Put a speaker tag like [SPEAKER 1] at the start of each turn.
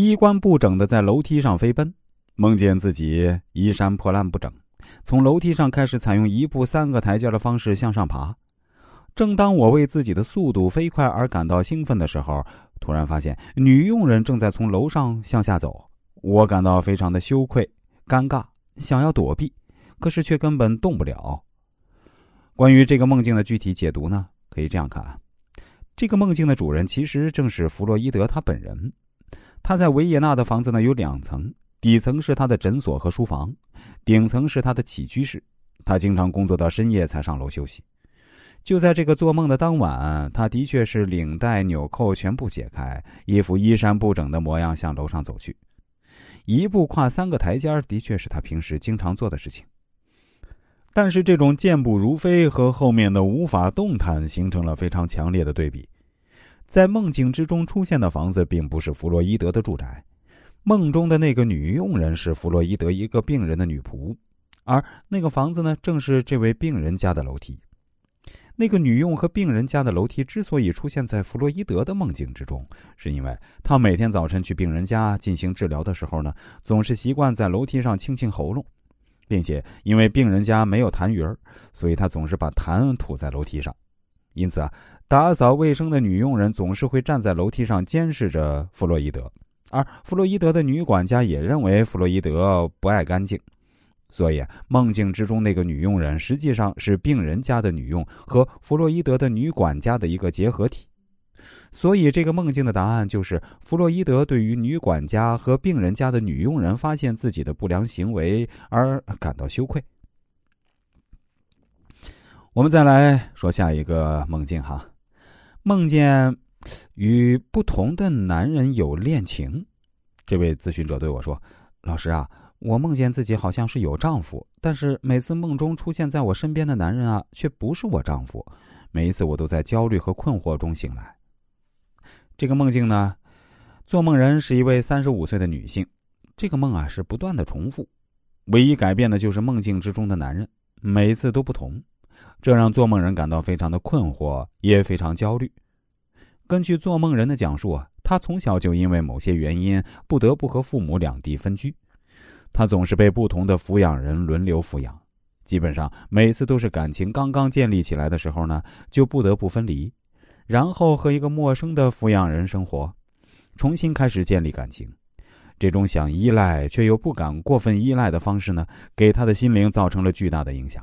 [SPEAKER 1] 衣冠不整的在楼梯上飞奔，梦见自己衣衫破烂不整，从楼梯上开始采用一步三个台阶的方式向上爬。正当我为自己的速度飞快而感到兴奋的时候，突然发现女佣人正在从楼上向下走，我感到非常的羞愧、尴尬，想要躲避，可是却根本动不了。关于这个梦境的具体解读呢，可以这样看：这个梦境的主人其实正是弗洛伊德他本人。他在维也纳的房子呢有两层，底层是他的诊所和书房，顶层是他的起居室。他经常工作到深夜才上楼休息。就在这个做梦的当晚，他的确是领带纽扣全部解开，一副衣衫不整的模样向楼上走去，一步跨三个台阶的确是他平时经常做的事情。但是这种健步如飞和后面的无法动弹形成了非常强烈的对比。在梦境之中出现的房子并不是弗洛伊德的住宅，梦中的那个女佣人是弗洛伊德一个病人的女仆，而那个房子呢，正是这位病人家的楼梯。那个女佣和病人家的楼梯之所以出现在弗洛伊德的梦境之中，是因为他每天早晨去病人家进行治疗的时候呢，总是习惯在楼梯上清清喉咙，并且因为病人家没有痰盂儿所以他总是把痰吐在楼梯上。因此啊，打扫卫生的女佣人总是会站在楼梯上监视着弗洛伊德，而弗洛伊德的女管家也认为弗洛伊德不爱干净。所以，梦境之中那个女佣人实际上是病人家的女佣和弗洛伊德的女管家的一个结合体。所以，这个梦境的答案就是弗洛伊德对于女管家和病人家的女佣人发现自己的不良行为而感到羞愧。我们再来说下一个梦境哈，梦见与不同的男人有恋情。这位咨询者对我说：“老师啊。”我梦见自己好像是有丈夫，但是每次梦中出现在我身边的男人啊，却不是我丈夫。每一次我都在焦虑和困惑中醒来。这个梦境呢，做梦人是一位三十五岁的女性。这个梦啊是不断的重复，唯一改变的就是梦境之中的男人，每一次都不同，这让做梦人感到非常的困惑，也非常焦虑。根据做梦人的讲述啊，他从小就因为某些原因不得不和父母两地分居。他总是被不同的抚养人轮流抚养，基本上每次都是感情刚刚建立起来的时候呢，就不得不分离，然后和一个陌生的抚养人生活，重新开始建立感情。这种想依赖却又不敢过分依赖的方式呢，给他的心灵造成了巨大的影响。